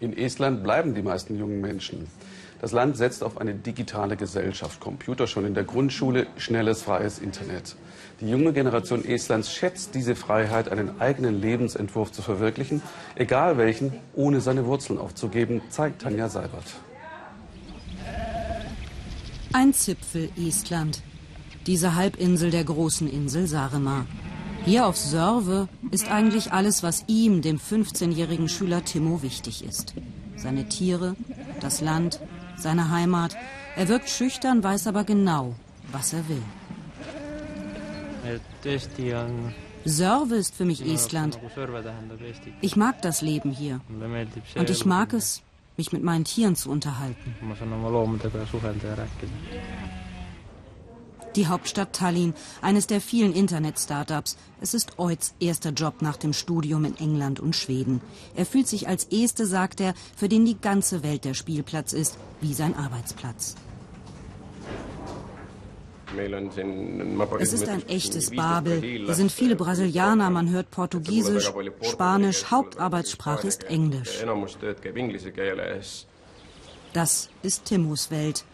In Estland bleiben die meisten jungen Menschen. Das Land setzt auf eine digitale Gesellschaft, Computer schon in der Grundschule, schnelles, freies Internet. Die junge Generation Estlands schätzt diese Freiheit, einen eigenen Lebensentwurf zu verwirklichen, egal welchen, ohne seine Wurzeln aufzugeben, zeigt Tanja Seibert. Ein Zipfel Estland. Diese Halbinsel der großen Insel Saaremaa. Hier auf Sörve ist eigentlich alles, was ihm, dem 15-jährigen Schüler Timo, wichtig ist. Seine Tiere, das Land, seine Heimat. Er wirkt schüchtern, weiß aber genau, was er will. Sörve ist für mich Estland. Ich mag das Leben hier. Und ich mag es, mich mit meinen Tieren zu unterhalten. Die Hauptstadt Tallinn, eines der vielen Internet-Startups. Es ist Oids erster Job nach dem Studium in England und Schweden. Er fühlt sich als Este, sagt er, für den die ganze Welt der Spielplatz ist, wie sein Arbeitsplatz. Es ist ein echtes Babel. Hier sind viele Brasilianer, man hört Portugiesisch, Spanisch, Hauptarbeitssprache ist Englisch. Das ist Timmos Welt.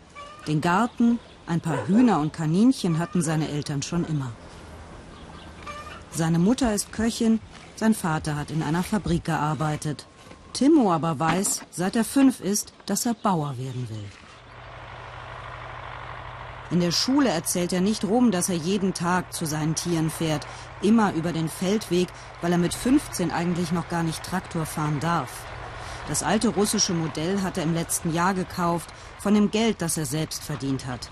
Den Garten, ein paar Hühner und Kaninchen hatten seine Eltern schon immer. Seine Mutter ist Köchin, sein Vater hat in einer Fabrik gearbeitet. Timmo aber weiß, seit er fünf ist, dass er Bauer werden will. In der Schule erzählt er nicht rum, dass er jeden Tag zu seinen Tieren fährt, immer über den Feldweg, weil er mit 15 eigentlich noch gar nicht Traktor fahren darf. Das alte russische Modell hat er im letzten Jahr gekauft, von dem Geld, das er selbst verdient hat.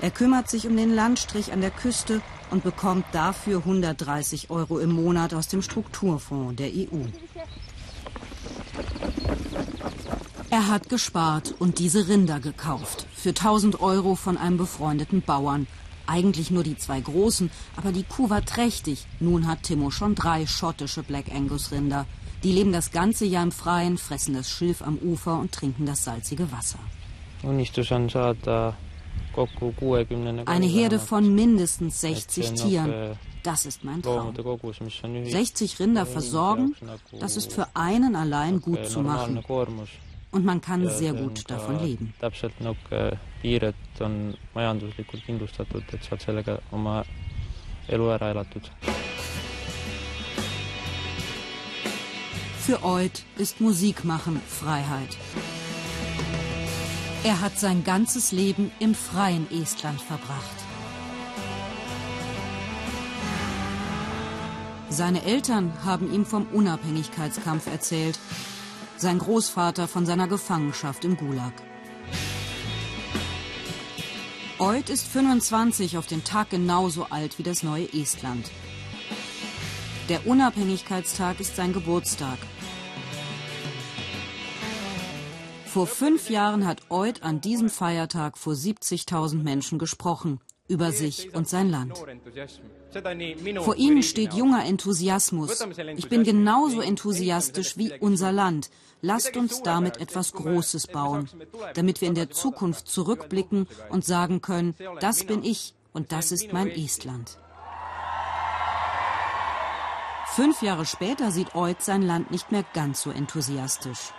Er kümmert sich um den Landstrich an der Küste und bekommt dafür 130 Euro im Monat aus dem Strukturfonds der EU. Er hat gespart und diese Rinder gekauft. Für 1000 Euro von einem befreundeten Bauern. Eigentlich nur die zwei großen, aber die Kuh war trächtig. Nun hat Timo schon drei schottische Black Angus Rinder. Die leben das ganze Jahr im Freien, fressen das Schilf am Ufer und trinken das salzige Wasser. Eine Herde von mindestens 60 Tieren. Das ist mein Traum. 60 Rinder versorgen, das ist für einen allein gut zu machen und man kann sehr gut davon leben. Für Oid ist Musik machen Freiheit. Er hat sein ganzes Leben im freien Estland verbracht. Seine Eltern haben ihm vom Unabhängigkeitskampf erzählt sein Großvater von seiner Gefangenschaft im Gulag. Oid ist 25 auf den Tag genauso alt wie das neue Estland. Der Unabhängigkeitstag ist sein Geburtstag. Vor fünf Jahren hat Oid an diesem Feiertag vor 70.000 Menschen gesprochen über sich und sein Land. Vor ihnen steht junger Enthusiasmus. Ich bin genauso enthusiastisch wie unser Land. Lasst uns damit etwas Großes bauen, damit wir in der Zukunft zurückblicken und sagen können, das bin ich und das ist mein Estland. Fünf Jahre später sieht Oid sein Land nicht mehr ganz so enthusiastisch.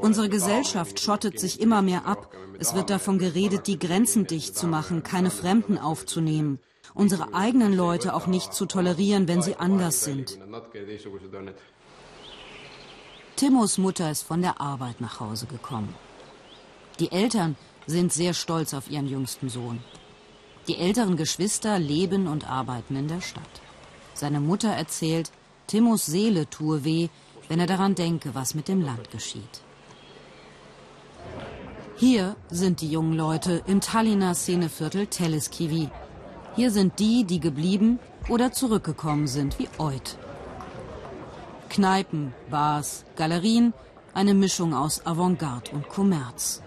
Unsere Gesellschaft schottet sich immer mehr ab. Es wird davon geredet, die Grenzen dicht zu machen, keine Fremden aufzunehmen, unsere eigenen Leute auch nicht zu tolerieren, wenn sie anders sind. Timmos Mutter ist von der Arbeit nach Hause gekommen. Die Eltern sind sehr stolz auf ihren jüngsten Sohn. Die älteren Geschwister leben und arbeiten in der Stadt. Seine Mutter erzählt, Timmos Seele tue weh, wenn er daran denke, was mit dem Land geschieht. Hier sind die jungen Leute im Tallinner Szeneviertel Teleskivi. Hier sind die, die geblieben oder zurückgekommen sind, wie Oid. Kneipen, Bars, Galerien, eine Mischung aus Avantgarde und Kommerz.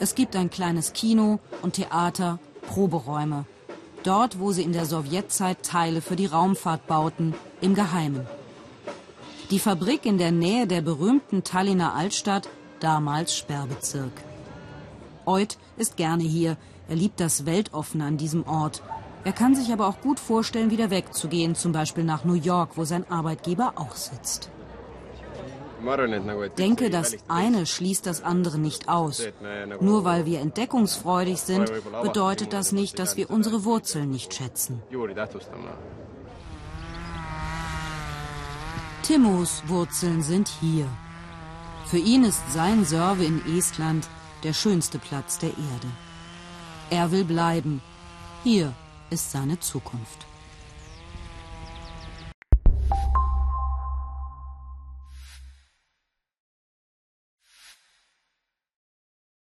Es gibt ein kleines Kino und Theater, Proberäume. Dort, wo sie in der Sowjetzeit Teile für die Raumfahrt bauten, im Geheimen. Die Fabrik in der Nähe der berühmten Tallinner Altstadt, damals Sperrbezirk. Oid ist gerne hier. Er liebt das Weltoffene an diesem Ort. Er kann sich aber auch gut vorstellen, wieder wegzugehen, zum Beispiel nach New York, wo sein Arbeitgeber auch sitzt. Denke, das eine schließt das andere nicht aus. Nur weil wir entdeckungsfreudig sind, bedeutet das nicht, dass wir unsere Wurzeln nicht schätzen. Timmos Wurzeln sind hier. Für ihn ist sein Serve in Estland der schönste Platz der Erde. Er will bleiben. Hier ist seine Zukunft.